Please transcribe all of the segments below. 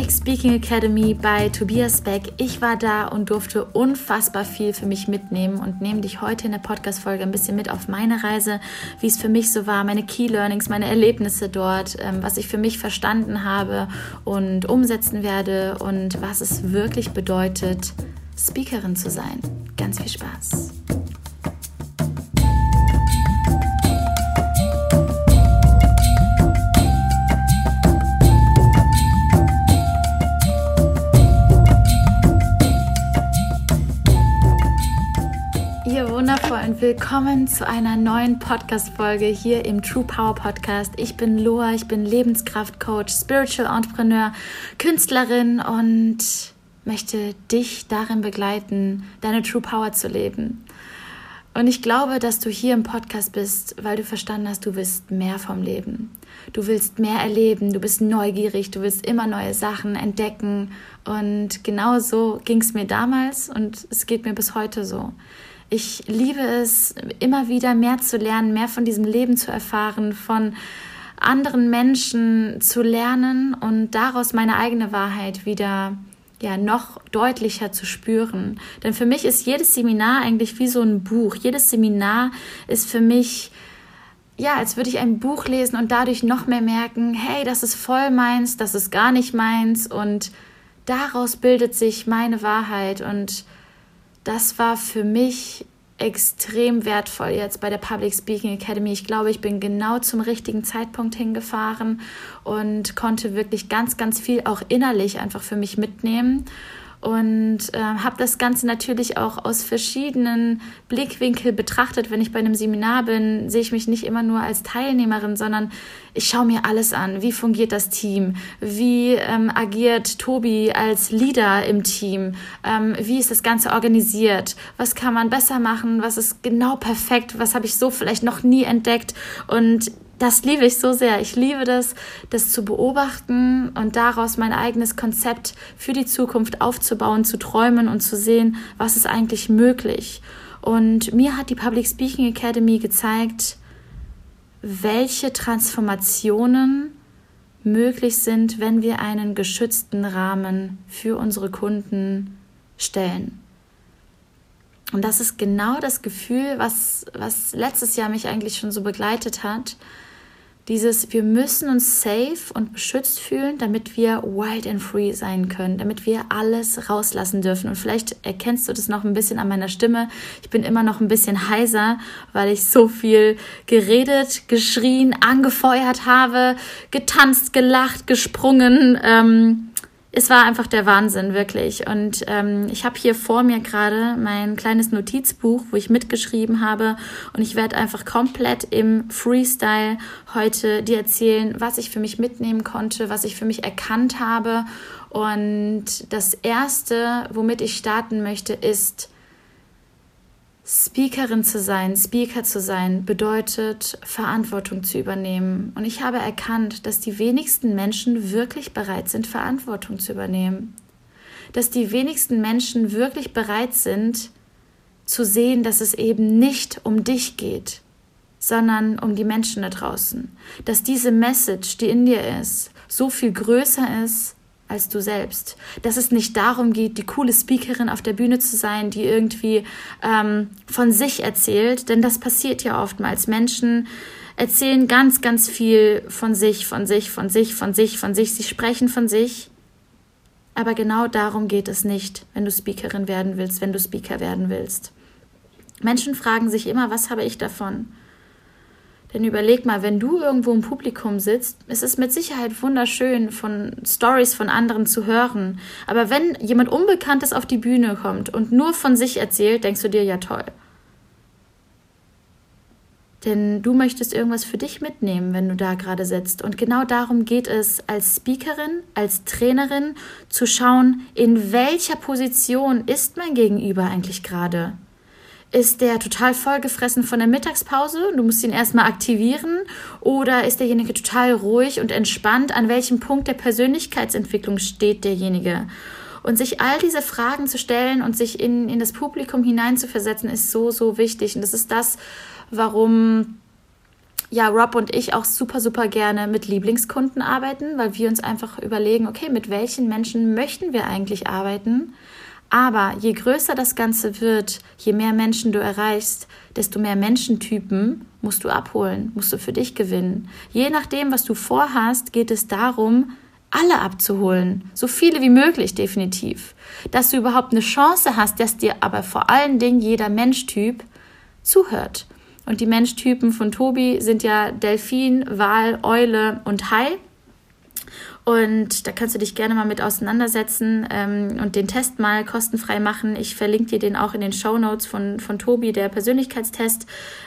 Public Speaking Academy bei Tobias Beck. Ich war da und durfte unfassbar viel für mich mitnehmen und nehme dich heute in der Podcast-Folge ein bisschen mit auf meine Reise, wie es für mich so war, meine Key Learnings, meine Erlebnisse dort, ähm, was ich für mich verstanden habe und umsetzen werde und was es wirklich bedeutet, Speakerin zu sein. Ganz viel Spaß. Willkommen zu einer neuen Podcast-Folge hier im True Power Podcast. Ich bin Loa, ich bin Lebenskraftcoach, Spiritual Entrepreneur, Künstlerin und möchte dich darin begleiten, deine True Power zu leben. Und ich glaube, dass du hier im Podcast bist, weil du verstanden hast, du willst mehr vom Leben. Du willst mehr erleben, du bist neugierig, du willst immer neue Sachen entdecken. Und genau so ging es mir damals und es geht mir bis heute so. Ich liebe es, immer wieder mehr zu lernen, mehr von diesem Leben zu erfahren, von anderen Menschen zu lernen und daraus meine eigene Wahrheit wieder ja noch deutlicher zu spüren. Denn für mich ist jedes Seminar eigentlich wie so ein Buch. Jedes Seminar ist für mich ja, als würde ich ein Buch lesen und dadurch noch mehr merken, hey, das ist voll meins, das ist gar nicht meins und daraus bildet sich meine Wahrheit und das war für mich extrem wertvoll jetzt bei der Public Speaking Academy. Ich glaube, ich bin genau zum richtigen Zeitpunkt hingefahren und konnte wirklich ganz, ganz viel auch innerlich einfach für mich mitnehmen und äh, habe das Ganze natürlich auch aus verschiedenen Blickwinkeln betrachtet. Wenn ich bei einem Seminar bin, sehe ich mich nicht immer nur als Teilnehmerin, sondern ich schaue mir alles an. Wie fungiert das Team? Wie ähm, agiert Tobi als Leader im Team? Ähm, wie ist das Ganze organisiert? Was kann man besser machen? Was ist genau perfekt? Was habe ich so vielleicht noch nie entdeckt? Und das liebe ich so sehr. Ich liebe das, das zu beobachten und daraus mein eigenes Konzept für die Zukunft aufzubauen, zu träumen und zu sehen, was ist eigentlich möglich. Und mir hat die Public Speaking Academy gezeigt, welche Transformationen möglich sind, wenn wir einen geschützten Rahmen für unsere Kunden stellen. Und das ist genau das Gefühl, was, was letztes Jahr mich eigentlich schon so begleitet hat, dieses, wir müssen uns safe und beschützt fühlen, damit wir wild and free sein können, damit wir alles rauslassen dürfen. Und vielleicht erkennst du das noch ein bisschen an meiner Stimme. Ich bin immer noch ein bisschen heiser, weil ich so viel geredet, geschrien, angefeuert habe, getanzt, gelacht, gesprungen. Ähm, es war einfach der Wahnsinn, wirklich. Und ähm, ich habe hier vor mir gerade mein kleines Notizbuch, wo ich mitgeschrieben habe. Und ich werde einfach komplett im Freestyle heute dir erzählen, was ich für mich mitnehmen konnte, was ich für mich erkannt habe. Und das Erste, womit ich starten möchte, ist, Speakerin zu sein, Speaker zu sein, bedeutet Verantwortung zu übernehmen. Und ich habe erkannt, dass die wenigsten Menschen wirklich bereit sind, Verantwortung zu übernehmen. Dass die wenigsten Menschen wirklich bereit sind, zu sehen, dass es eben nicht um dich geht, sondern um die Menschen da draußen. Dass diese Message, die in dir ist, so viel größer ist als du selbst. Dass es nicht darum geht, die coole Speakerin auf der Bühne zu sein, die irgendwie ähm, von sich erzählt, denn das passiert ja oftmals. Menschen erzählen ganz, ganz viel von sich, von sich, von sich, von sich, von sich. Sie sprechen von sich. Aber genau darum geht es nicht, wenn du Speakerin werden willst, wenn du Speaker werden willst. Menschen fragen sich immer, was habe ich davon? Denn überleg mal, wenn du irgendwo im Publikum sitzt, ist es mit Sicherheit wunderschön, von Stories von anderen zu hören. Aber wenn jemand Unbekanntes auf die Bühne kommt und nur von sich erzählt, denkst du dir ja toll. Denn du möchtest irgendwas für dich mitnehmen, wenn du da gerade sitzt. Und genau darum geht es als Speakerin, als Trainerin zu schauen, in welcher Position ist mein Gegenüber eigentlich gerade. Ist der total vollgefressen von der Mittagspause? Du musst ihn erstmal aktivieren. Oder ist derjenige total ruhig und entspannt? An welchem Punkt der Persönlichkeitsentwicklung steht derjenige? Und sich all diese Fragen zu stellen und sich in, in das Publikum hineinzuversetzen, ist so, so wichtig. Und das ist das, warum ja, Rob und ich auch super, super gerne mit Lieblingskunden arbeiten, weil wir uns einfach überlegen, okay, mit welchen Menschen möchten wir eigentlich arbeiten? Aber je größer das Ganze wird, je mehr Menschen du erreichst, desto mehr Menschentypen musst du abholen, musst du für dich gewinnen. Je nachdem, was du vorhast, geht es darum, alle abzuholen. So viele wie möglich, definitiv. Dass du überhaupt eine Chance hast, dass dir aber vor allen Dingen jeder Menschtyp zuhört. Und die Menschtypen von Tobi sind ja Delfin, Wal, Eule und Hai. Und da kannst du dich gerne mal mit auseinandersetzen ähm, und den Test mal kostenfrei machen. Ich verlinke dir den auch in den Show Notes von, von Tobi, der Persönlichkeitstest.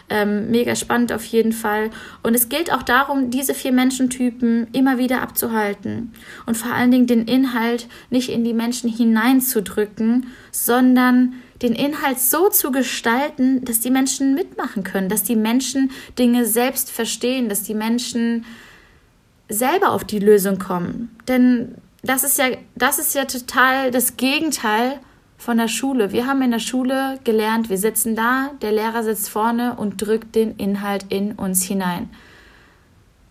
Ähm, mega spannend auf jeden Fall. Und es gilt auch darum, diese vier Menschentypen immer wieder abzuhalten und vor allen Dingen den Inhalt nicht in die Menschen hineinzudrücken, sondern den Inhalt so zu gestalten, dass die Menschen mitmachen können, dass die Menschen Dinge selbst verstehen, dass die Menschen selber auf die Lösung kommen. Denn das ist ja, das ist ja total das Gegenteil von der Schule. Wir haben in der Schule gelernt, wir sitzen da, der Lehrer sitzt vorne und drückt den Inhalt in uns hinein.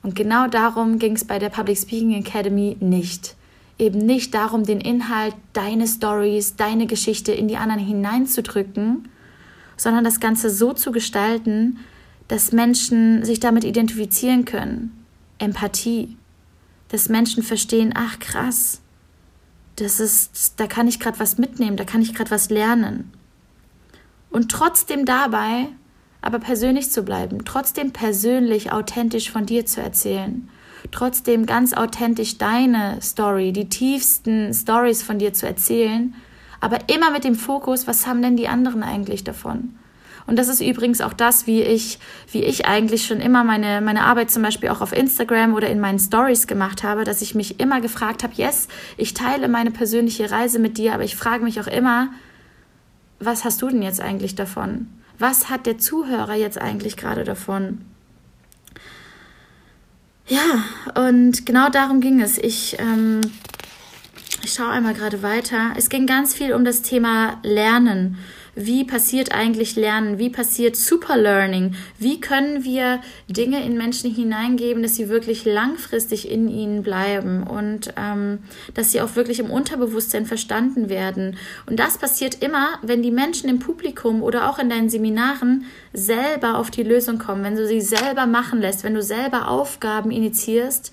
Und genau darum ging es bei der Public Speaking Academy nicht. Eben nicht darum, den Inhalt, deine Stories, deine Geschichte in die anderen hineinzudrücken, sondern das Ganze so zu gestalten, dass Menschen sich damit identifizieren können, Empathie, dass Menschen verstehen, ach krass, das ist, da kann ich gerade was mitnehmen, da kann ich gerade was lernen. Und trotzdem dabei aber persönlich zu bleiben, trotzdem persönlich authentisch von dir zu erzählen, trotzdem ganz authentisch deine Story, die tiefsten Stories von dir zu erzählen, aber immer mit dem Fokus, was haben denn die anderen eigentlich davon? Und das ist übrigens auch das, wie ich, wie ich eigentlich schon immer meine, meine Arbeit zum Beispiel auch auf Instagram oder in meinen Stories gemacht habe, dass ich mich immer gefragt habe, yes, ich teile meine persönliche Reise mit dir, aber ich frage mich auch immer, was hast du denn jetzt eigentlich davon? Was hat der Zuhörer jetzt eigentlich gerade davon? Ja, und genau darum ging es. Ich, ähm, ich schaue einmal gerade weiter. Es ging ganz viel um das Thema Lernen wie passiert eigentlich Lernen? Wie passiert Superlearning? Wie können wir Dinge in Menschen hineingeben, dass sie wirklich langfristig in ihnen bleiben und ähm, dass sie auch wirklich im Unterbewusstsein verstanden werden? Und das passiert immer, wenn die Menschen im Publikum oder auch in deinen Seminaren selber auf die Lösung kommen, wenn du sie selber machen lässt, wenn du selber Aufgaben initiierst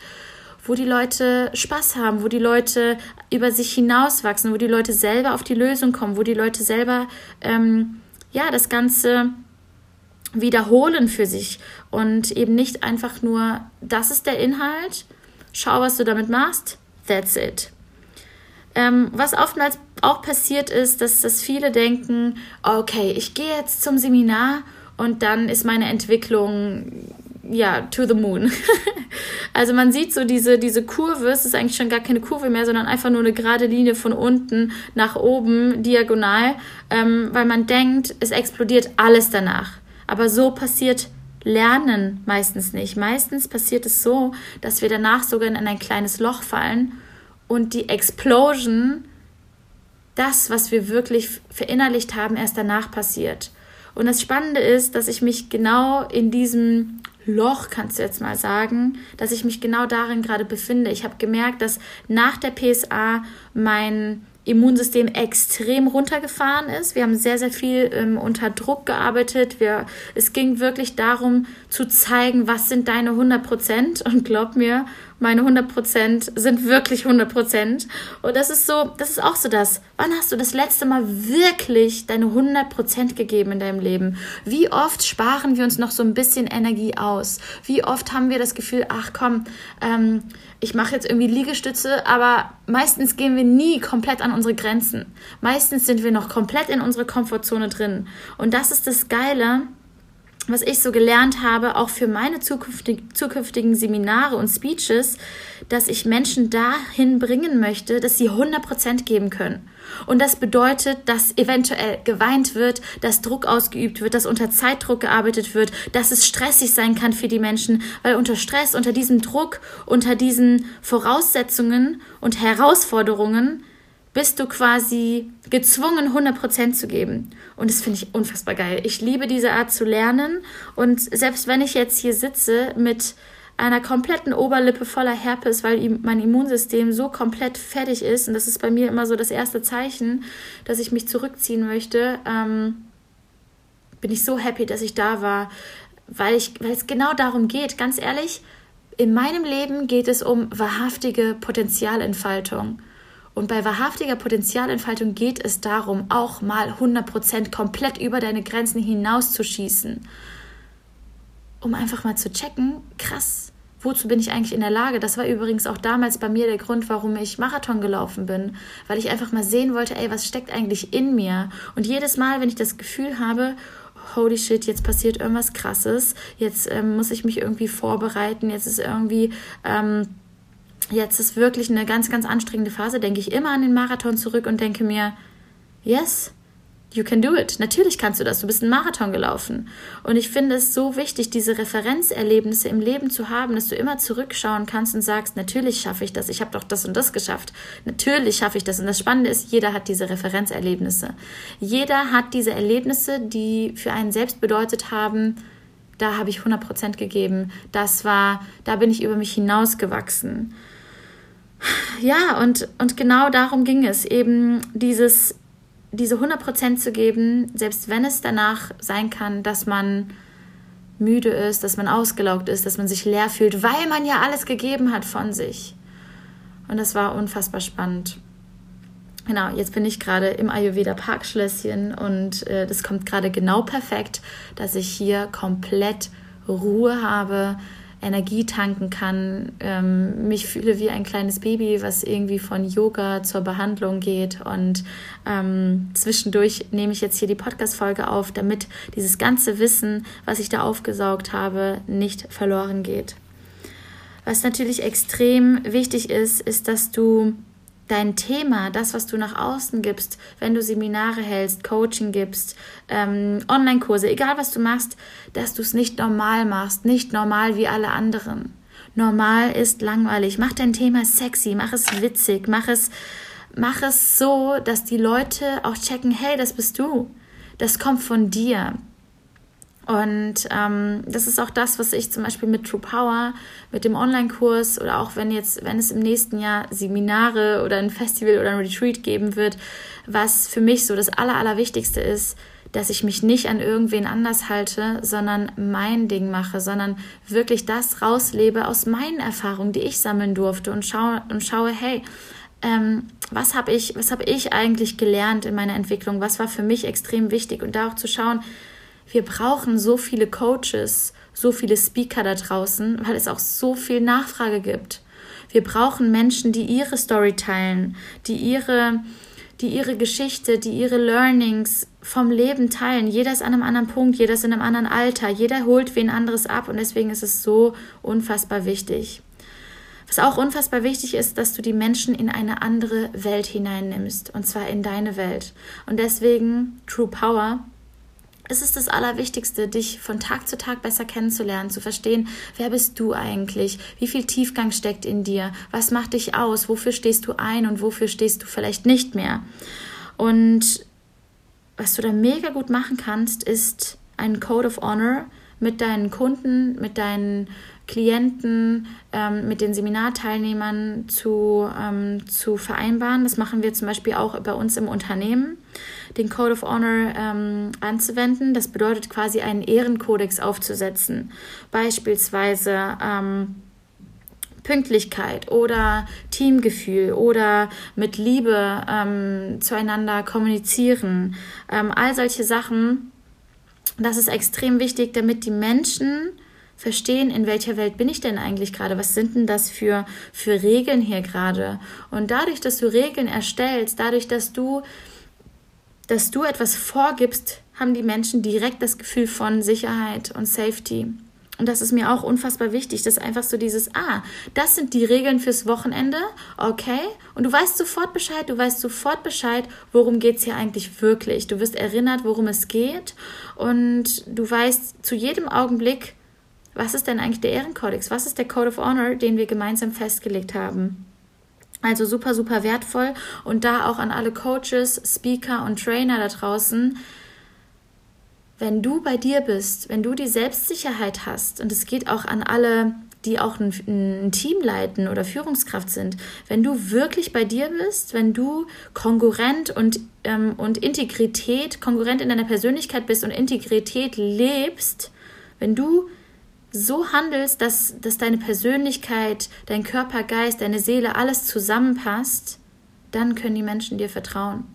wo die Leute Spaß haben, wo die Leute über sich hinauswachsen, wo die Leute selber auf die Lösung kommen, wo die Leute selber ähm, ja das Ganze wiederholen für sich und eben nicht einfach nur, das ist der Inhalt, schau, was du damit machst, that's it. Ähm, was oftmals auch passiert ist, dass, dass viele denken, okay, ich gehe jetzt zum Seminar und dann ist meine Entwicklung ja, to the moon. also man sieht so diese, diese Kurve, es ist eigentlich schon gar keine Kurve mehr, sondern einfach nur eine gerade Linie von unten nach oben, diagonal, ähm, weil man denkt, es explodiert alles danach. Aber so passiert Lernen meistens nicht. Meistens passiert es so, dass wir danach sogar in ein kleines Loch fallen und die Explosion, das, was wir wirklich verinnerlicht haben, erst danach passiert. Und das Spannende ist, dass ich mich genau in diesem Loch, kannst du jetzt mal sagen, dass ich mich genau darin gerade befinde. Ich habe gemerkt, dass nach der PSA mein Immunsystem extrem runtergefahren ist. Wir haben sehr, sehr viel ähm, unter Druck gearbeitet. Wir, es ging wirklich darum zu zeigen, was sind deine 100 Prozent. Und glaub mir, meine 100% sind wirklich 100%. Und das ist so, das ist auch so das. Wann hast du das letzte Mal wirklich deine 100% gegeben in deinem Leben? Wie oft sparen wir uns noch so ein bisschen Energie aus? Wie oft haben wir das Gefühl, ach komm, ähm, ich mache jetzt irgendwie Liegestütze, aber meistens gehen wir nie komplett an unsere Grenzen. Meistens sind wir noch komplett in unserer Komfortzone drin. Und das ist das Geile was ich so gelernt habe, auch für meine zukünftig, zukünftigen Seminare und Speeches, dass ich Menschen dahin bringen möchte, dass sie 100% geben können. Und das bedeutet, dass eventuell geweint wird, dass Druck ausgeübt wird, dass unter Zeitdruck gearbeitet wird, dass es stressig sein kann für die Menschen, weil unter Stress, unter diesem Druck, unter diesen Voraussetzungen und Herausforderungen bist du quasi gezwungen, 100% zu geben. Und das finde ich unfassbar geil. Ich liebe diese Art zu lernen. Und selbst wenn ich jetzt hier sitze mit einer kompletten Oberlippe voller Herpes, weil mein Immunsystem so komplett fertig ist, und das ist bei mir immer so das erste Zeichen, dass ich mich zurückziehen möchte, ähm, bin ich so happy, dass ich da war, weil, ich, weil es genau darum geht. Ganz ehrlich, in meinem Leben geht es um wahrhaftige Potenzialentfaltung. Und bei wahrhaftiger Potenzialentfaltung geht es darum, auch mal 100% komplett über deine Grenzen hinauszuschießen. Um einfach mal zu checken, krass, wozu bin ich eigentlich in der Lage? Das war übrigens auch damals bei mir der Grund, warum ich Marathon gelaufen bin, weil ich einfach mal sehen wollte, ey, was steckt eigentlich in mir? Und jedes Mal, wenn ich das Gefühl habe, holy shit, jetzt passiert irgendwas Krasses, jetzt ähm, muss ich mich irgendwie vorbereiten, jetzt ist irgendwie ähm, jetzt ist wirklich eine ganz, ganz anstrengende Phase, denke ich immer an den Marathon zurück und denke mir, yes, you can do it. Natürlich kannst du das. Du bist einen Marathon gelaufen. Und ich finde es so wichtig, diese Referenzerlebnisse im Leben zu haben, dass du immer zurückschauen kannst und sagst, natürlich schaffe ich das. Ich habe doch das und das geschafft. Natürlich schaffe ich das. Und das Spannende ist, jeder hat diese Referenzerlebnisse. Jeder hat diese Erlebnisse, die für einen selbst bedeutet haben, da habe ich 100% gegeben. Das war, da bin ich über mich hinausgewachsen ja, und, und genau darum ging es, eben dieses, diese 100% zu geben, selbst wenn es danach sein kann, dass man müde ist, dass man ausgelaugt ist, dass man sich leer fühlt, weil man ja alles gegeben hat von sich. Und das war unfassbar spannend. Genau, jetzt bin ich gerade im Ayurveda Parkschlösschen und äh, das kommt gerade genau perfekt, dass ich hier komplett Ruhe habe, Energie tanken kann, ähm, mich fühle wie ein kleines Baby, was irgendwie von Yoga zur Behandlung geht. Und ähm, zwischendurch nehme ich jetzt hier die Podcast-Folge auf, damit dieses ganze Wissen, was ich da aufgesaugt habe, nicht verloren geht. Was natürlich extrem wichtig ist, ist, dass du dein Thema, das, was du nach außen gibst, wenn du Seminare hältst, Coaching gibst, ähm, Online-Kurse, egal was du machst, dass du es nicht normal machst, nicht normal wie alle anderen. Normal ist langweilig. Mach dein Thema sexy, mach es witzig, mach es, mach es so, dass die Leute auch checken, hey, das bist du. Das kommt von dir. Und ähm, das ist auch das, was ich zum Beispiel mit True Power, mit dem Online-Kurs oder auch wenn jetzt, wenn es im nächsten Jahr Seminare oder ein Festival oder ein Retreat geben wird, was für mich so das Aller, Allerwichtigste ist, dass ich mich nicht an irgendwen anders halte, sondern mein Ding mache, sondern wirklich das rauslebe aus meinen Erfahrungen, die ich sammeln durfte und schaue, und schaue hey, ähm, was habe ich, was habe ich eigentlich gelernt in meiner Entwicklung, was war für mich extrem wichtig? Und da auch zu schauen, wir brauchen so viele Coaches, so viele Speaker da draußen, weil es auch so viel Nachfrage gibt. Wir brauchen Menschen, die ihre Story teilen, die ihre, die ihre Geschichte, die ihre Learnings vom Leben teilen. Jeder ist an einem anderen Punkt, jeder ist in einem anderen Alter, jeder holt wen anderes ab und deswegen ist es so unfassbar wichtig. Was auch unfassbar wichtig ist, dass du die Menschen in eine andere Welt hineinnimmst, und zwar in deine Welt. Und deswegen True Power es ist das Allerwichtigste, dich von Tag zu Tag besser kennenzulernen, zu verstehen, wer bist du eigentlich, wie viel Tiefgang steckt in dir, was macht dich aus, wofür stehst du ein und wofür stehst du vielleicht nicht mehr. Und was du da mega gut machen kannst, ist einen Code of Honor mit deinen Kunden, mit deinen Klienten, ähm, mit den Seminarteilnehmern zu, ähm, zu vereinbaren. Das machen wir zum Beispiel auch bei uns im Unternehmen, den Code of Honor ähm, anzuwenden. Das bedeutet quasi einen Ehrenkodex aufzusetzen. Beispielsweise ähm, Pünktlichkeit oder Teamgefühl oder mit Liebe ähm, zueinander kommunizieren. Ähm, all solche Sachen. Das ist extrem wichtig, damit die Menschen verstehen, in welcher Welt bin ich denn eigentlich gerade? Was sind denn das für, für Regeln hier gerade? Und dadurch, dass du Regeln erstellst, dadurch, dass du, dass du etwas vorgibst, haben die Menschen direkt das Gefühl von Sicherheit und Safety. Und das ist mir auch unfassbar wichtig, dass einfach so dieses, ah, das sind die Regeln fürs Wochenende, okay? Und du weißt sofort Bescheid, du weißt sofort Bescheid, worum geht es hier eigentlich wirklich. Du wirst erinnert, worum es geht und du weißt zu jedem Augenblick, was ist denn eigentlich der Ehrenkodex? Was ist der Code of Honor, den wir gemeinsam festgelegt haben? Also super, super wertvoll. Und da auch an alle Coaches, Speaker und Trainer da draußen, wenn du bei dir bist, wenn du die Selbstsicherheit hast, und es geht auch an alle, die auch ein, ein, Team leiten oder Führungskraft sind, wenn du wirklich bei dir bist, wenn du kongruent und, ähm, und Integrität, kongruent in deiner Persönlichkeit bist und Integrität lebst, wenn du so handelst, dass, dass deine Persönlichkeit, dein Körper, Geist, deine Seele, alles zusammenpasst, dann können die Menschen dir vertrauen.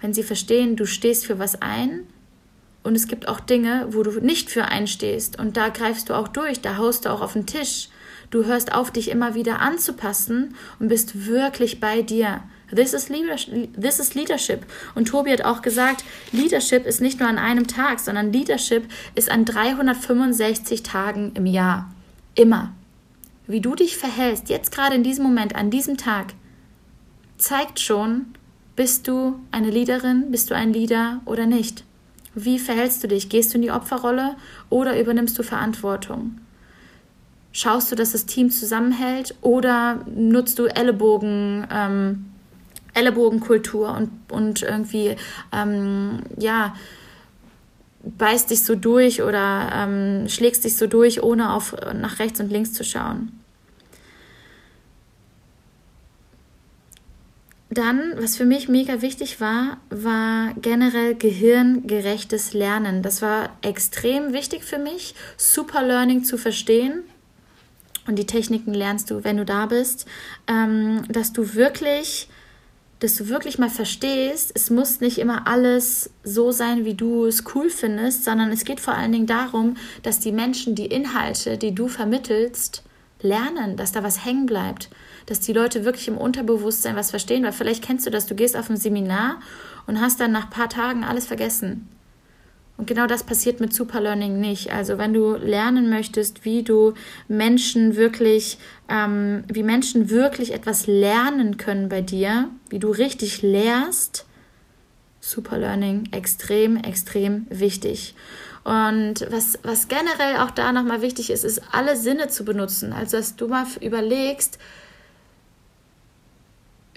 Wenn sie verstehen, du stehst für was ein und es gibt auch Dinge, wo du nicht für einstehst und da greifst du auch durch, da haust du auch auf den Tisch. Du hörst auf, dich immer wieder anzupassen und bist wirklich bei dir. This is, this is Leadership. Und Tobi hat auch gesagt, Leadership ist nicht nur an einem Tag, sondern Leadership ist an 365 Tagen im Jahr. Immer. Wie du dich verhältst, jetzt gerade in diesem Moment, an diesem Tag, zeigt schon, bist du eine Leaderin, bist du ein Leader oder nicht. Wie verhältst du dich? Gehst du in die Opferrolle oder übernimmst du Verantwortung? Schaust du, dass das Team zusammenhält oder nutzt du Ellenbogen, ähm, Ellenbogenkultur und, und irgendwie, ähm, ja, beißt dich so durch oder ähm, schlägst dich so durch, ohne auf, nach rechts und links zu schauen. Dann, was für mich mega wichtig war, war generell gehirngerechtes Lernen. Das war extrem wichtig für mich, Super Learning zu verstehen. Und die Techniken lernst du, wenn du da bist, ähm, dass du wirklich dass du wirklich mal verstehst, es muss nicht immer alles so sein, wie du es cool findest, sondern es geht vor allen Dingen darum, dass die Menschen die Inhalte, die du vermittelst, lernen, dass da was hängen bleibt, dass die Leute wirklich im Unterbewusstsein was verstehen, weil vielleicht kennst du das, du gehst auf ein Seminar und hast dann nach ein paar Tagen alles vergessen. Und genau das passiert mit Superlearning nicht. Also wenn du lernen möchtest, wie du Menschen wirklich, ähm, wie Menschen wirklich etwas lernen können bei dir, wie du richtig lehrst, Superlearning extrem, extrem wichtig. Und was, was generell auch da nochmal wichtig ist, ist alle Sinne zu benutzen. Also dass du mal überlegst,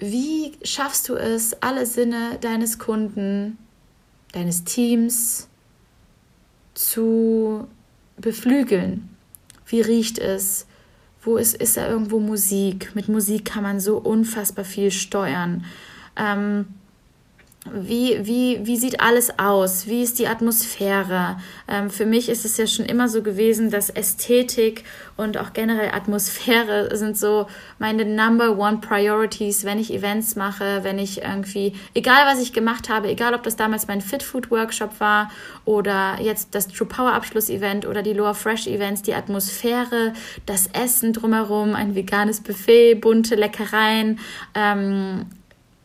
wie schaffst du es, alle Sinne deines Kunden, deines Teams, zu beflügeln. Wie riecht es? Wo ist, ist da irgendwo Musik? Mit Musik kann man so unfassbar viel steuern. Ähm, wie, wie, wie sieht alles aus? Wie ist die Atmosphäre? Ähm, für mich ist es ja schon immer so gewesen, dass Ästhetik und auch generell Atmosphäre sind so meine Number One Priorities, wenn ich Events mache, wenn ich irgendwie, egal was ich gemacht habe, egal ob das damals mein Fit Food Workshop war oder jetzt das True Power Abschluss Event oder die Lower Fresh Events, die Atmosphäre, das Essen drumherum, ein veganes Buffet, bunte Leckereien, ähm,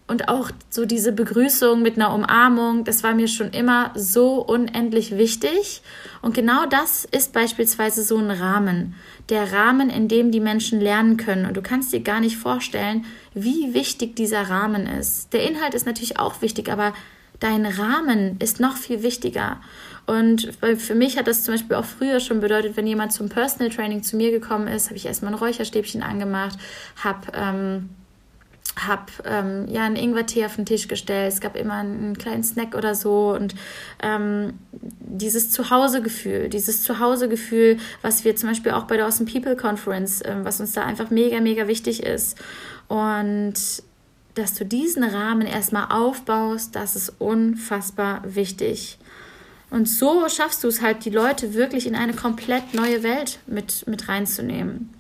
und auch so diese Begrüßung mit einer Umarmung, das war mir schon immer so unendlich wichtig. Und genau das ist beispielsweise so ein Rahmen. Der Rahmen, in dem die Menschen lernen können. Und du kannst dir gar nicht vorstellen, wie wichtig dieser Rahmen ist. Der Inhalt ist natürlich auch wichtig, aber dein Rahmen ist noch viel wichtiger. Und für mich hat das zum Beispiel auch früher schon bedeutet, wenn jemand zum Personal Training zu mir gekommen ist, habe ich erstmal ein Räucherstäbchen angemacht, habe ähm, habe ähm, ja einen Ingwertee auf den Tisch gestellt. Es gab immer einen kleinen Snack oder so und ähm, dieses Zuhausegefühl, dieses Zuhausegefühl, was wir zum Beispiel auch bei der Awesome People Conference, ähm, was uns da einfach mega, mega wichtig ist. Und dass du diesen Rahmen erstmal aufbaust, das ist unfassbar wichtig. Und so schaffst du es halt, die Leute wirklich in eine komplett neue Welt mit, mit reinzunehmen.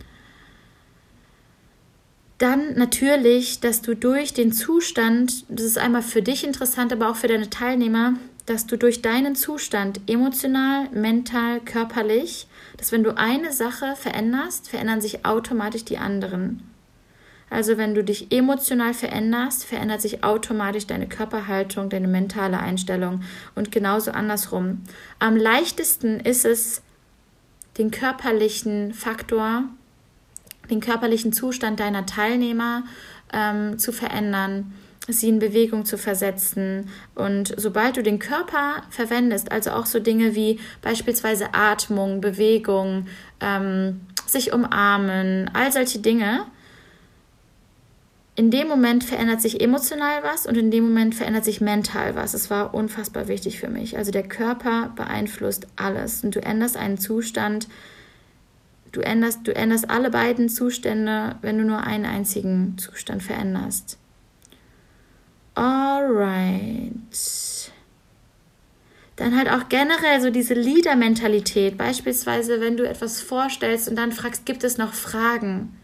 Dann natürlich, dass du durch den Zustand, das ist einmal für dich interessant, aber auch für deine Teilnehmer, dass du durch deinen Zustand emotional, mental, körperlich, dass wenn du eine Sache veränderst, verändern sich automatisch die anderen. Also wenn du dich emotional veränderst, verändert sich automatisch deine Körperhaltung, deine mentale Einstellung und genauso andersrum. Am leichtesten ist es, den körperlichen Faktor den körperlichen Zustand deiner Teilnehmer ähm, zu verändern, sie in Bewegung zu versetzen. Und sobald du den Körper verwendest, also auch so Dinge wie beispielsweise Atmung, Bewegung, ähm, sich umarmen, all solche Dinge, in dem Moment verändert sich emotional was und in dem Moment verändert sich mental was. Es war unfassbar wichtig für mich. Also der Körper beeinflusst alles und du änderst einen Zustand, du änderst, du änderst alle beiden Zustände, wenn du nur einen einzigen Zustand veränderst. Alright. Dann halt auch generell so diese Leader-Mentalität. Beispielsweise, wenn du etwas vorstellst und dann fragst, gibt es noch Fragen?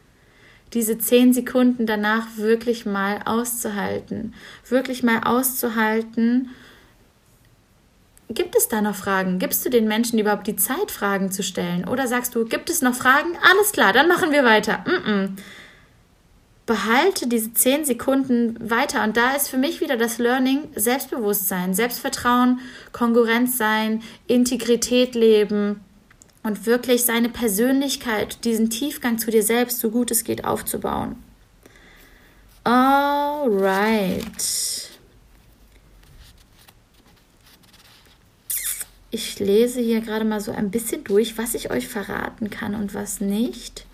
diese zehn Sekunden danach wirklich mal auszuhalten. Wirklich mal auszuhalten. Gibt es da noch Fragen? Gibst du den Menschen überhaupt die Zeit, Fragen zu stellen? Oder sagst du, gibt es noch Fragen? Alles klar, dann machen wir weiter. Mm -mm. Behalte diese zehn Sekunden weiter. Und da ist für mich wieder das Learning Selbstbewusstsein, Selbstvertrauen, Konkurrenz sein, Integrität leben, und wirklich seine Persönlichkeit, diesen Tiefgang zu dir selbst, so gut es geht, aufzubauen. Alright. Ich lese hier gerade mal so ein bisschen durch, was ich euch verraten kann und was nicht.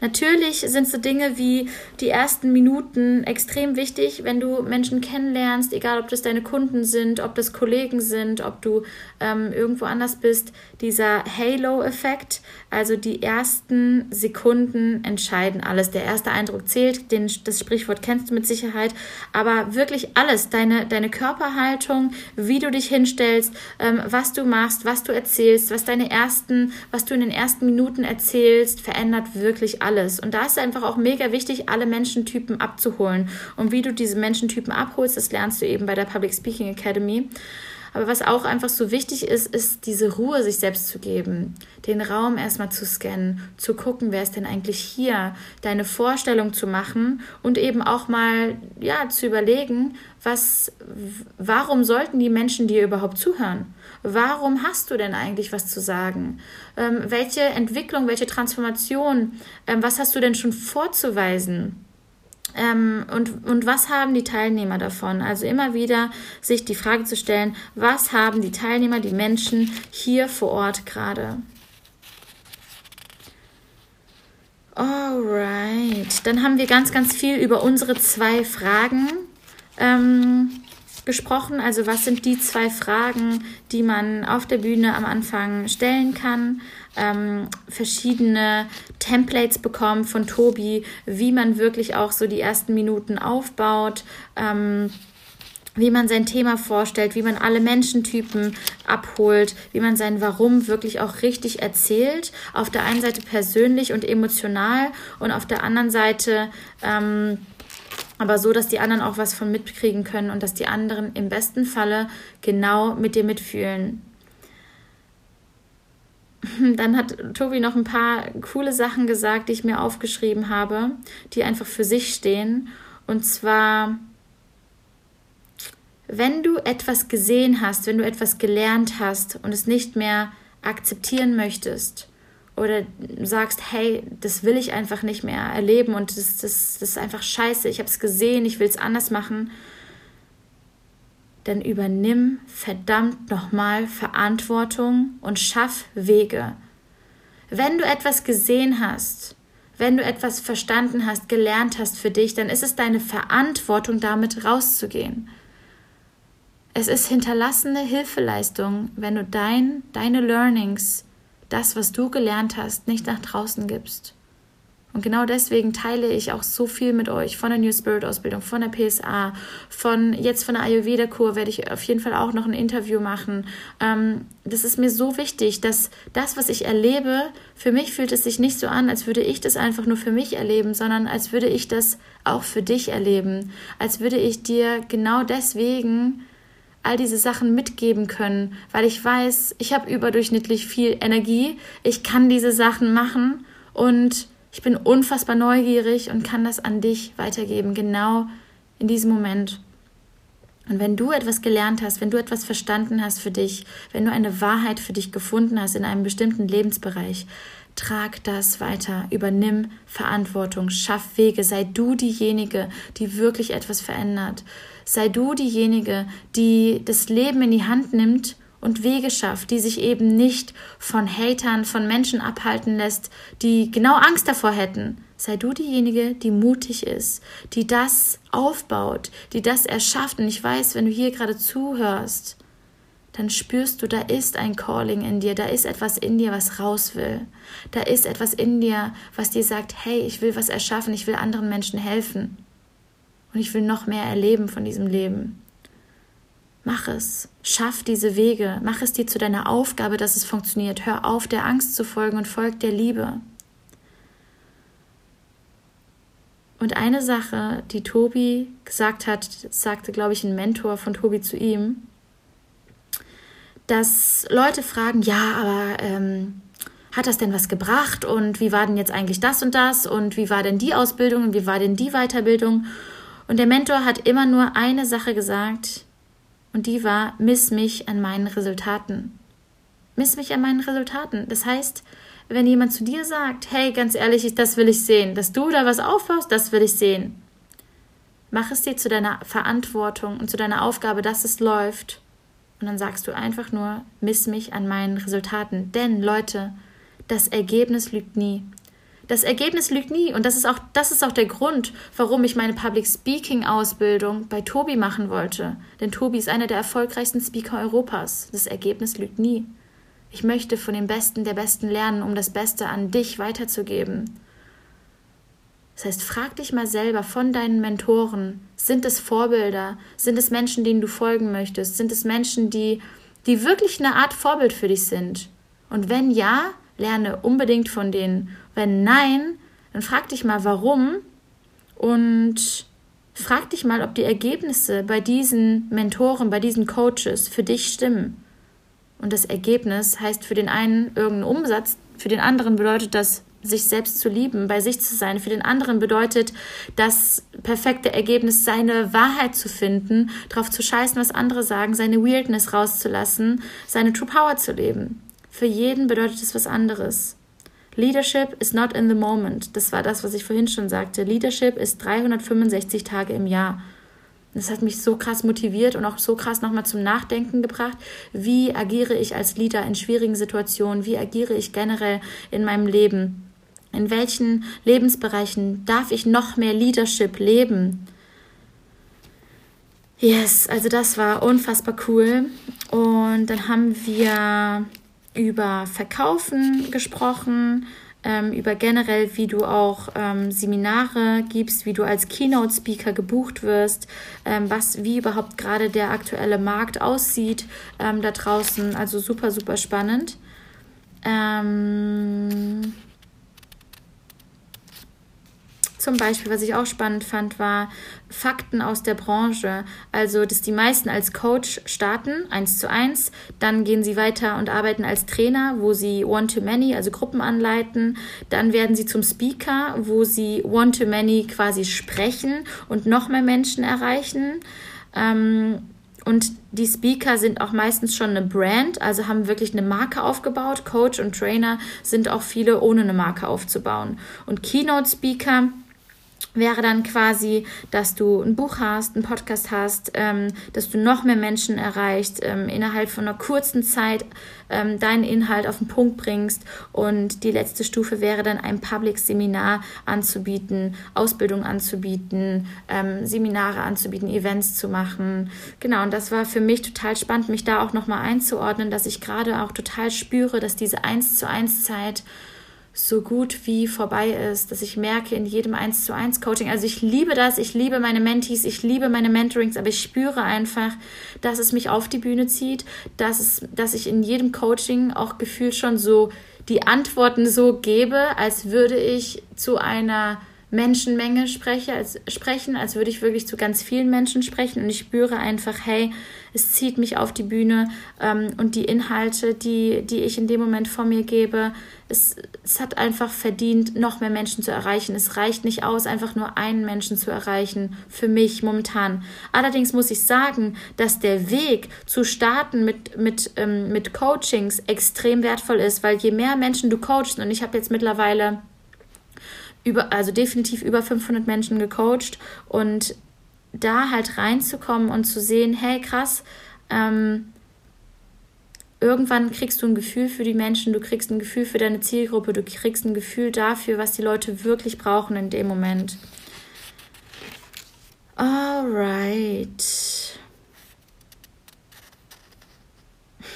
Natürlich sind so Dinge wie die ersten Minuten extrem wichtig, wenn du Menschen kennenlernst, egal ob das deine Kunden sind, ob das Kollegen sind, ob du ähm, irgendwo anders bist. Dieser Halo-Effekt, also die ersten Sekunden entscheiden alles. Der erste Eindruck zählt, den, das Sprichwort kennst du mit Sicherheit, aber wirklich alles, deine, deine Körperhaltung, wie du dich hinstellst, ähm, was du machst, was du erzählst, was deine ersten, was du in den ersten Minuten erzählst, verändert wirklich alles. Und da ist einfach auch mega wichtig, alle Menschentypen abzuholen. Und wie du diese Menschentypen abholst, das lernst du eben bei der Public Speaking Academy. Aber was auch einfach so wichtig ist, ist diese Ruhe sich selbst zu geben, den Raum erstmal zu scannen, zu gucken, wer ist denn eigentlich hier, deine Vorstellung zu machen und eben auch mal ja zu überlegen, was warum sollten die Menschen dir überhaupt zuhören? Warum hast du denn eigentlich was zu sagen? Ähm, welche Entwicklung, welche Transformation, ähm, was hast du denn schon vorzuweisen? Ähm, und, und was haben die Teilnehmer davon? Also immer wieder sich die Frage zu stellen, was haben die Teilnehmer, die Menschen hier vor Ort gerade? Alright, dann haben wir ganz, ganz viel über unsere zwei Fragen ähm, gesprochen. Also was sind die zwei Fragen, die man auf der Bühne am Anfang stellen kann? Ähm, verschiedene Templates bekommen von Tobi, wie man wirklich auch so die ersten Minuten aufbaut. Ähm, wie man sein Thema vorstellt, wie man alle Menschentypen abholt, wie man sein Warum wirklich auch richtig erzählt. Auf der einen Seite persönlich und emotional und auf der anderen Seite ähm, aber so, dass die anderen auch was von mitkriegen können und dass die anderen im besten Falle genau mit dir mitfühlen. Dann hat Tobi noch ein paar coole Sachen gesagt, die ich mir aufgeschrieben habe, die einfach für sich stehen. Und zwar, wenn du etwas gesehen hast, wenn du etwas gelernt hast und es nicht mehr akzeptieren möchtest oder sagst, hey, das will ich einfach nicht mehr erleben und das, das, das ist einfach scheiße, ich habe es gesehen, ich will es anders machen, dann übernimm verdammt nochmal Verantwortung und schaff Wege. Wenn du etwas gesehen hast, wenn du etwas verstanden hast, gelernt hast für dich, dann ist es deine Verantwortung, damit rauszugehen. Es ist hinterlassene Hilfeleistung, wenn du dein, deine Learnings, das, was du gelernt hast, nicht nach draußen gibst. Und genau deswegen teile ich auch so viel mit euch von der New Spirit Ausbildung, von der PSA, von jetzt von der Ayurveda Kur werde ich auf jeden Fall auch noch ein Interview machen. Ähm, das ist mir so wichtig, dass das, was ich erlebe, für mich fühlt es sich nicht so an, als würde ich das einfach nur für mich erleben, sondern als würde ich das auch für dich erleben, als würde ich dir genau deswegen all diese Sachen mitgeben können, weil ich weiß, ich habe überdurchschnittlich viel Energie, ich kann diese Sachen machen und ich bin unfassbar neugierig und kann das an dich weitergeben, genau in diesem Moment. Und wenn du etwas gelernt hast, wenn du etwas verstanden hast für dich, wenn du eine Wahrheit für dich gefunden hast in einem bestimmten Lebensbereich, trag das weiter, übernimm Verantwortung, schaff Wege, sei du diejenige, die wirklich etwas verändert. Sei du diejenige, die das Leben in die Hand nimmt und Wege schafft, die sich eben nicht von Hatern, von Menschen abhalten lässt, die genau Angst davor hätten, Sei du diejenige, die mutig ist, die das aufbaut, die das erschafft. Und ich weiß, wenn du hier gerade zuhörst, dann spürst du, da ist ein Calling in dir, da ist etwas in dir, was raus will. Da ist etwas in dir, was dir sagt, hey, ich will was erschaffen, ich will anderen Menschen helfen. Und ich will noch mehr erleben von diesem Leben. Mach es. Schaff diese Wege. Mach es dir zu deiner Aufgabe, dass es funktioniert. Hör auf, der Angst zu folgen und folg der Liebe. Und eine Sache, die Tobi gesagt hat, sagte, glaube ich, ein Mentor von Tobi zu ihm, dass Leute fragen, ja, aber ähm, hat das denn was gebracht und wie war denn jetzt eigentlich das und das und wie war denn die Ausbildung und wie war denn die Weiterbildung? Und der Mentor hat immer nur eine Sache gesagt und die war, miss mich an meinen Resultaten. Miss mich an meinen Resultaten. Das heißt, wenn jemand zu dir sagt, hey, ganz ehrlich, das will ich sehen, dass du da was aufbaust, das will ich sehen. Mach es dir zu deiner Verantwortung und zu deiner Aufgabe, dass es läuft. Und dann sagst du einfach nur, miss mich an meinen Resultaten. Denn, Leute, das Ergebnis lügt nie. Das Ergebnis lügt nie. Und das ist auch, das ist auch der Grund, warum ich meine Public Speaking Ausbildung bei Tobi machen wollte. Denn Tobi ist einer der erfolgreichsten Speaker Europas. Das Ergebnis lügt nie. Ich möchte von den Besten der Besten lernen, um das Beste an dich weiterzugeben. Das heißt, frag dich mal selber von deinen Mentoren, sind es Vorbilder, sind es Menschen, denen du folgen möchtest, sind es Menschen, die, die wirklich eine Art Vorbild für dich sind? Und wenn ja, lerne unbedingt von denen. Wenn nein, dann frag dich mal, warum und frag dich mal, ob die Ergebnisse bei diesen Mentoren, bei diesen Coaches für dich stimmen. Und das Ergebnis heißt für den einen irgendeinen Umsatz, für den anderen bedeutet das, sich selbst zu lieben, bei sich zu sein. Für den anderen bedeutet das perfekte Ergebnis, seine Wahrheit zu finden, darauf zu scheißen, was andere sagen, seine Weirdness rauszulassen, seine True Power zu leben. Für jeden bedeutet es was anderes. Leadership is not in the moment. Das war das, was ich vorhin schon sagte. Leadership ist 365 Tage im Jahr. Das hat mich so krass motiviert und auch so krass nochmal zum Nachdenken gebracht. Wie agiere ich als Leader in schwierigen Situationen? Wie agiere ich generell in meinem Leben? In welchen Lebensbereichen darf ich noch mehr Leadership leben? Yes, also das war unfassbar cool. Und dann haben wir über Verkaufen gesprochen, ähm, über generell, wie du auch ähm, Seminare gibst, wie du als Keynote-Speaker gebucht wirst, ähm, was, wie überhaupt gerade der aktuelle Markt aussieht ähm, da draußen. Also super, super spannend. Ähm, zum Beispiel, was ich auch spannend fand, war Fakten aus der Branche. Also, dass die meisten als Coach starten, eins zu eins, dann gehen sie weiter und arbeiten als Trainer, wo sie One-to-Many, also Gruppen anleiten. Dann werden sie zum Speaker, wo sie One-to-Many quasi sprechen und noch mehr Menschen erreichen. Ähm, und die Speaker sind auch meistens schon eine Brand, also haben wirklich eine Marke aufgebaut. Coach und Trainer sind auch viele, ohne eine Marke aufzubauen. Und Keynote Speaker wäre dann quasi, dass du ein Buch hast, einen Podcast hast, ähm, dass du noch mehr Menschen erreichst, ähm, innerhalb von einer kurzen Zeit ähm, deinen Inhalt auf den Punkt bringst. Und die letzte Stufe wäre dann ein Public-Seminar anzubieten, Ausbildung anzubieten, ähm, Seminare anzubieten, Events zu machen. Genau, und das war für mich total spannend, mich da auch nochmal einzuordnen, dass ich gerade auch total spüre, dass diese 1 zu 1 Zeit so gut wie vorbei ist, dass ich merke in jedem 1 zu 1 Coaching. Also ich liebe das, ich liebe meine Mentees, ich liebe meine Mentorings, aber ich spüre einfach, dass es mich auf die Bühne zieht, dass es, dass ich in jedem Coaching auch gefühlt schon so die Antworten so gebe, als würde ich zu einer Menschenmenge spreche, als, sprechen, als würde ich wirklich zu ganz vielen Menschen sprechen und ich spüre einfach, hey, es zieht mich auf die Bühne ähm, und die Inhalte, die, die ich in dem Moment vor mir gebe, es, es hat einfach verdient, noch mehr Menschen zu erreichen. Es reicht nicht aus, einfach nur einen Menschen zu erreichen, für mich momentan. Allerdings muss ich sagen, dass der Weg zu starten mit, mit, ähm, mit Coachings extrem wertvoll ist, weil je mehr Menschen du coachst, und ich habe jetzt mittlerweile über, also definitiv über 500 Menschen gecoacht und da halt reinzukommen und zu sehen, hey krass, ähm, irgendwann kriegst du ein Gefühl für die Menschen, du kriegst ein Gefühl für deine Zielgruppe, du kriegst ein Gefühl dafür, was die Leute wirklich brauchen in dem Moment. Alright.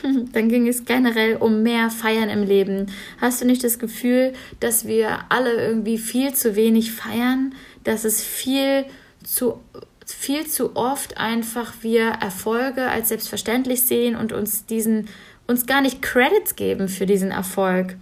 Dann ging es generell um mehr Feiern im Leben. Hast du nicht das Gefühl, dass wir alle irgendwie viel zu wenig feiern? Dass es viel zu viel zu oft einfach wir Erfolge als selbstverständlich sehen und uns diesen uns gar nicht Credits geben für diesen Erfolg.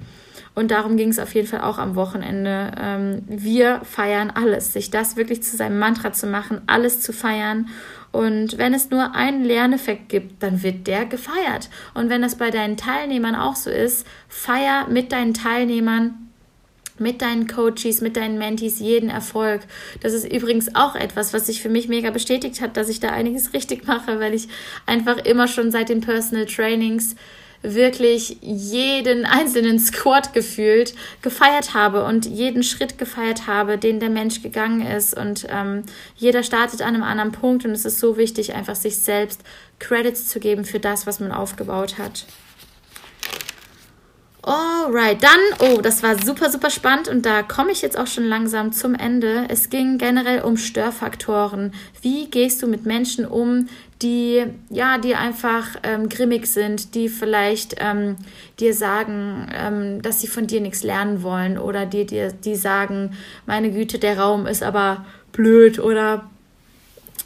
Und darum ging es auf jeden Fall auch am Wochenende. Ähm, wir feiern alles, sich das wirklich zu seinem Mantra zu machen, alles zu feiern. Und wenn es nur einen Lerneffekt gibt, dann wird der gefeiert. Und wenn das bei deinen Teilnehmern auch so ist, feier mit deinen Teilnehmern mit deinen Coaches, mit deinen Mentees jeden Erfolg. Das ist übrigens auch etwas, was sich für mich mega bestätigt hat, dass ich da einiges richtig mache, weil ich einfach immer schon seit den Personal Trainings wirklich jeden einzelnen Squat gefühlt gefeiert habe und jeden Schritt gefeiert habe, den der Mensch gegangen ist. Und ähm, jeder startet an einem anderen Punkt und es ist so wichtig, einfach sich selbst Credits zu geben für das, was man aufgebaut hat. Alright, dann, oh, das war super, super spannend und da komme ich jetzt auch schon langsam zum Ende. Es ging generell um Störfaktoren. Wie gehst du mit Menschen um, die, ja, die einfach ähm, grimmig sind, die vielleicht ähm, dir sagen, ähm, dass sie von dir nichts lernen wollen oder die dir, die sagen, meine Güte, der Raum ist aber blöd oder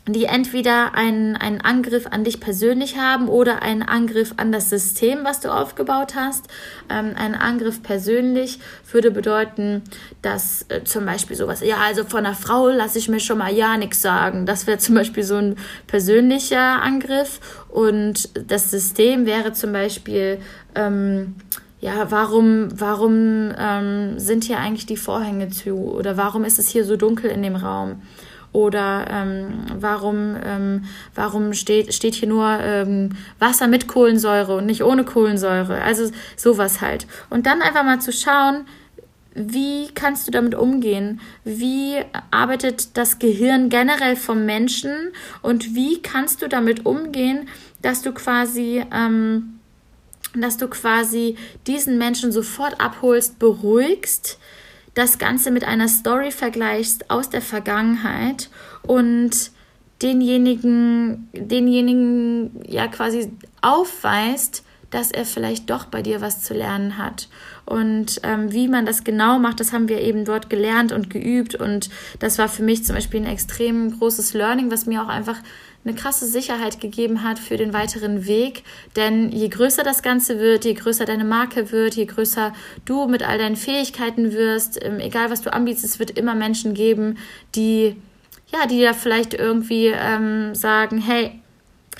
die entweder einen, einen Angriff an dich persönlich haben oder einen Angriff an das System, was du aufgebaut hast. Ähm, ein Angriff persönlich würde bedeuten, dass äh, zum Beispiel sowas, ja, also von einer Frau lasse ich mir schon mal ja nichts sagen. Das wäre zum Beispiel so ein persönlicher Angriff. Und das System wäre zum Beispiel, ähm, ja, warum, warum ähm, sind hier eigentlich die Vorhänge zu? Oder warum ist es hier so dunkel in dem Raum? Oder ähm, warum, ähm, warum steht, steht hier nur ähm, Wasser mit Kohlensäure und nicht ohne Kohlensäure? Also sowas halt. Und dann einfach mal zu schauen, wie kannst du damit umgehen? Wie arbeitet das Gehirn generell vom Menschen? Und wie kannst du damit umgehen, dass du quasi, ähm, dass du quasi diesen Menschen sofort abholst, beruhigst, das Ganze mit einer Story vergleichst aus der Vergangenheit und denjenigen, denjenigen ja quasi aufweist, dass er vielleicht doch bei dir was zu lernen hat. Und ähm, wie man das genau macht, das haben wir eben dort gelernt und geübt. Und das war für mich zum Beispiel ein extrem großes Learning, was mir auch einfach eine krasse Sicherheit gegeben hat für den weiteren Weg. Denn je größer das Ganze wird, je größer deine Marke wird, je größer du mit all deinen Fähigkeiten wirst, ähm, egal was du anbietest, es wird immer Menschen geben, die ja, die da vielleicht irgendwie ähm, sagen, hey,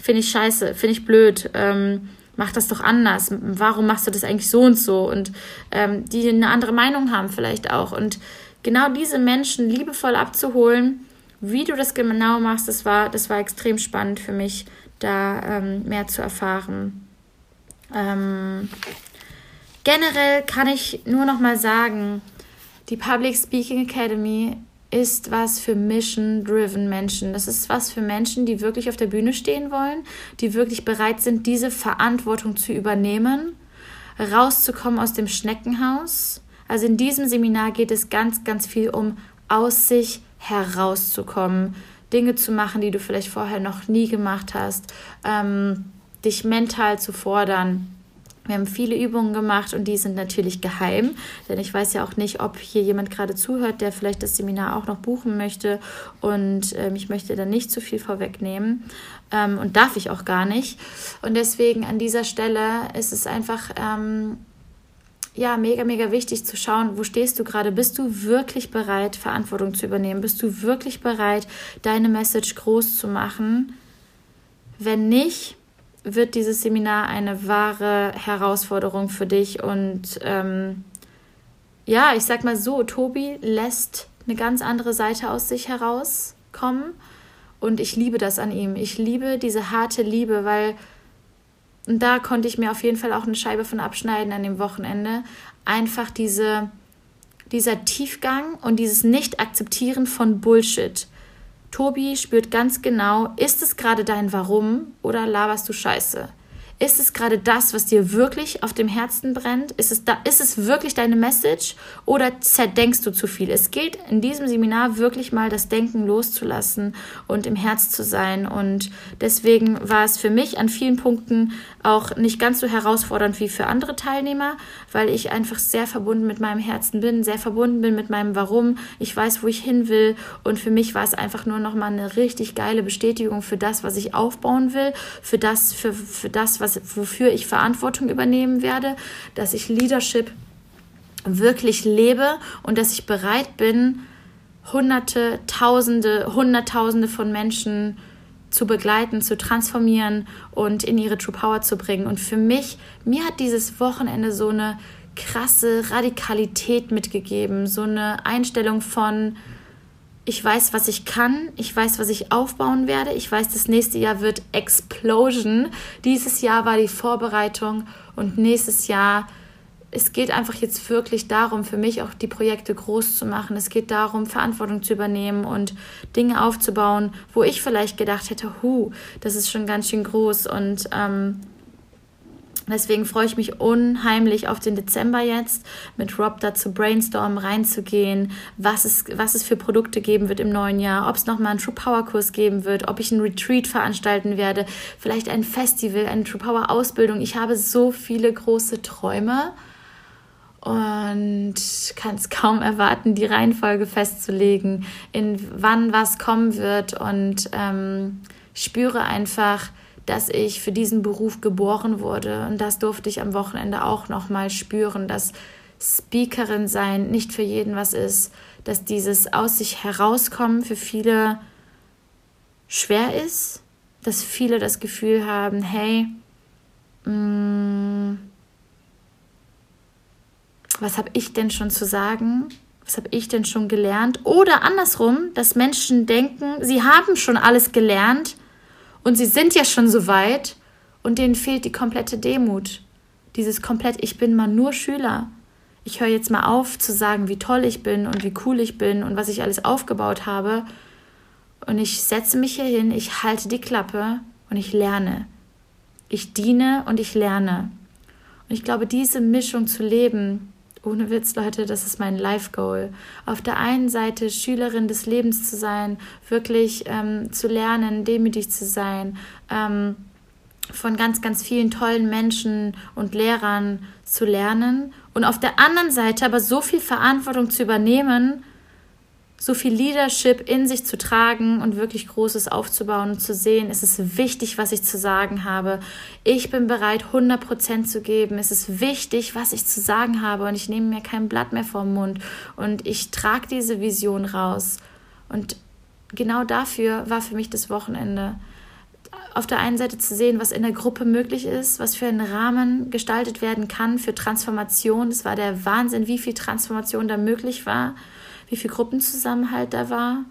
finde ich scheiße, finde ich blöd, ähm, mach das doch anders. Warum machst du das eigentlich so und so? Und ähm, die eine andere Meinung haben vielleicht auch. Und genau diese Menschen liebevoll abzuholen wie du das genau machst, das war, das war extrem spannend für mich, da ähm, mehr zu erfahren. Ähm, generell kann ich nur noch mal sagen, die Public Speaking Academy ist was für Mission-driven Menschen. Das ist was für Menschen, die wirklich auf der Bühne stehen wollen, die wirklich bereit sind, diese Verantwortung zu übernehmen, rauszukommen aus dem Schneckenhaus. Also in diesem Seminar geht es ganz, ganz viel um aus sich herauszukommen, Dinge zu machen, die du vielleicht vorher noch nie gemacht hast, ähm, dich mental zu fordern. Wir haben viele Übungen gemacht und die sind natürlich geheim, denn ich weiß ja auch nicht, ob hier jemand gerade zuhört, der vielleicht das Seminar auch noch buchen möchte und ähm, ich möchte da nicht zu viel vorwegnehmen ähm, und darf ich auch gar nicht. Und deswegen an dieser Stelle ist es einfach ähm, ja, mega, mega wichtig zu schauen, wo stehst du gerade? Bist du wirklich bereit, Verantwortung zu übernehmen? Bist du wirklich bereit, deine Message groß zu machen? Wenn nicht, wird dieses Seminar eine wahre Herausforderung für dich. Und ähm, ja, ich sag mal so, Tobi lässt eine ganz andere Seite aus sich herauskommen. Und ich liebe das an ihm. Ich liebe diese harte Liebe, weil und da konnte ich mir auf jeden Fall auch eine Scheibe von abschneiden an dem Wochenende. Einfach diese, dieser Tiefgang und dieses Nicht-Akzeptieren von Bullshit. Tobi spürt ganz genau, ist es gerade dein Warum oder laberst du Scheiße? ist es gerade das, was dir wirklich auf dem Herzen brennt? Ist es, da, ist es wirklich deine Message oder zerdenkst du zu viel? Es gilt in diesem Seminar wirklich mal das Denken loszulassen und im Herz zu sein. Und deswegen war es für mich an vielen Punkten auch nicht ganz so herausfordernd wie für andere Teilnehmer, weil ich einfach sehr verbunden mit meinem Herzen bin, sehr verbunden bin mit meinem Warum. Ich weiß, wo ich hin will. Und für mich war es einfach nur nochmal eine richtig geile Bestätigung für das, was ich aufbauen will, für das, für, für das, was, wofür ich Verantwortung übernehmen werde, dass ich Leadership wirklich lebe und dass ich bereit bin, Hunderte, Tausende, Hunderttausende von Menschen zu begleiten, zu transformieren und in ihre True Power zu bringen. Und für mich, mir hat dieses Wochenende so eine krasse Radikalität mitgegeben, so eine Einstellung von, ich weiß, was ich kann, ich weiß, was ich aufbauen werde, ich weiß, das nächste Jahr wird Explosion. Dieses Jahr war die Vorbereitung und nächstes Jahr es geht einfach jetzt wirklich darum, für mich auch die Projekte groß zu machen. Es geht darum, Verantwortung zu übernehmen und Dinge aufzubauen, wo ich vielleicht gedacht hätte, hu, das ist schon ganz schön groß. Und ähm, deswegen freue ich mich unheimlich auf den Dezember jetzt, mit Rob da zu brainstormen, reinzugehen, was es, was es für Produkte geben wird im neuen Jahr, ob es nochmal einen True Power Kurs geben wird, ob ich einen Retreat veranstalten werde, vielleicht ein Festival, eine True Power Ausbildung. Ich habe so viele große Träume und kann es kaum erwarten, die Reihenfolge festzulegen, in wann was kommen wird. Und ähm, spüre einfach, dass ich für diesen Beruf geboren wurde. Und das durfte ich am Wochenende auch noch mal spüren, dass Speakerin sein nicht für jeden was ist, dass dieses aus sich herauskommen für viele schwer ist, dass viele das Gefühl haben, hey, mh, mm, was habe ich denn schon zu sagen? Was habe ich denn schon gelernt? Oder andersrum, dass Menschen denken, sie haben schon alles gelernt und sie sind ja schon so weit und denen fehlt die komplette Demut. Dieses komplett, ich bin mal nur Schüler. Ich höre jetzt mal auf zu sagen, wie toll ich bin und wie cool ich bin und was ich alles aufgebaut habe. Und ich setze mich hier hin, ich halte die Klappe und ich lerne. Ich diene und ich lerne. Und ich glaube, diese Mischung zu leben, ohne Witz, Leute, das ist mein Life-Goal. Auf der einen Seite Schülerin des Lebens zu sein, wirklich ähm, zu lernen, demütig zu sein, ähm, von ganz, ganz vielen tollen Menschen und Lehrern zu lernen und auf der anderen Seite aber so viel Verantwortung zu übernehmen, so viel Leadership in sich zu tragen und wirklich Großes aufzubauen und zu sehen, es ist wichtig, was ich zu sagen habe. Ich bin bereit, 100 Prozent zu geben. Es ist wichtig, was ich zu sagen habe und ich nehme mir kein Blatt mehr vom Mund und ich trage diese Vision raus. Und genau dafür war für mich das Wochenende. Auf der einen Seite zu sehen, was in der Gruppe möglich ist, was für ein Rahmen gestaltet werden kann für Transformation. Es war der Wahnsinn, wie viel Transformation da möglich war wie viel Gruppenzusammenhalt da war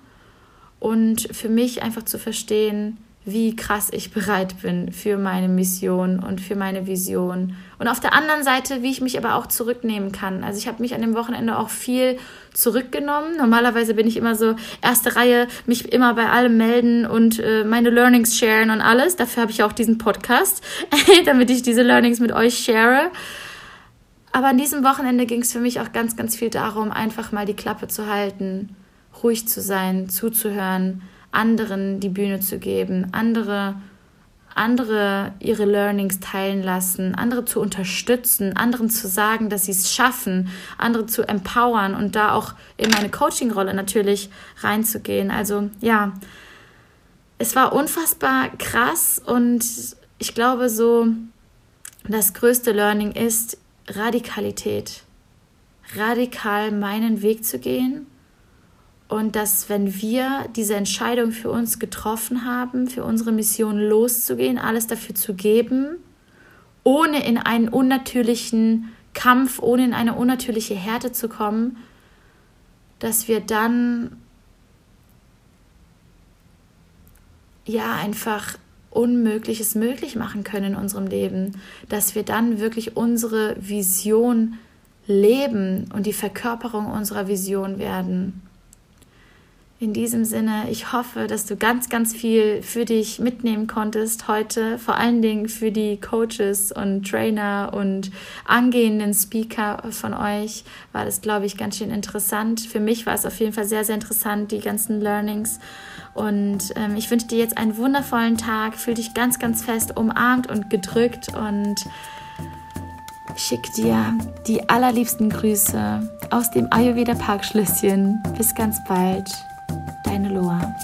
und für mich einfach zu verstehen, wie krass ich bereit bin für meine Mission und für meine Vision. Und auf der anderen Seite, wie ich mich aber auch zurücknehmen kann. Also ich habe mich an dem Wochenende auch viel zurückgenommen. Normalerweise bin ich immer so erste Reihe, mich immer bei allem melden und äh, meine Learnings sharen und alles. Dafür habe ich auch diesen Podcast, damit ich diese Learnings mit euch share. Aber an diesem Wochenende ging es für mich auch ganz, ganz viel darum, einfach mal die Klappe zu halten, ruhig zu sein, zuzuhören, anderen die Bühne zu geben, andere, andere ihre Learnings teilen lassen, andere zu unterstützen, anderen zu sagen, dass sie es schaffen, andere zu empowern und da auch in meine Coaching-Rolle natürlich reinzugehen. Also ja, es war unfassbar krass und ich glaube so, das größte Learning ist, Radikalität, radikal meinen Weg zu gehen und dass wenn wir diese Entscheidung für uns getroffen haben, für unsere Mission loszugehen, alles dafür zu geben, ohne in einen unnatürlichen Kampf, ohne in eine unnatürliche Härte zu kommen, dass wir dann ja einfach Unmögliches möglich machen können in unserem Leben, dass wir dann wirklich unsere Vision leben und die Verkörperung unserer Vision werden. In diesem Sinne, ich hoffe, dass du ganz, ganz viel für dich mitnehmen konntest heute. Vor allen Dingen für die Coaches und Trainer und angehenden Speaker von euch war das, glaube ich, ganz schön interessant. Für mich war es auf jeden Fall sehr, sehr interessant, die ganzen Learnings. Und ähm, ich wünsche dir jetzt einen wundervollen Tag. Fühl dich ganz, ganz fest umarmt und gedrückt und schick dir die allerliebsten Grüße aus dem Ayurveda Parkschlösschen. Bis ganz bald, deine Loa.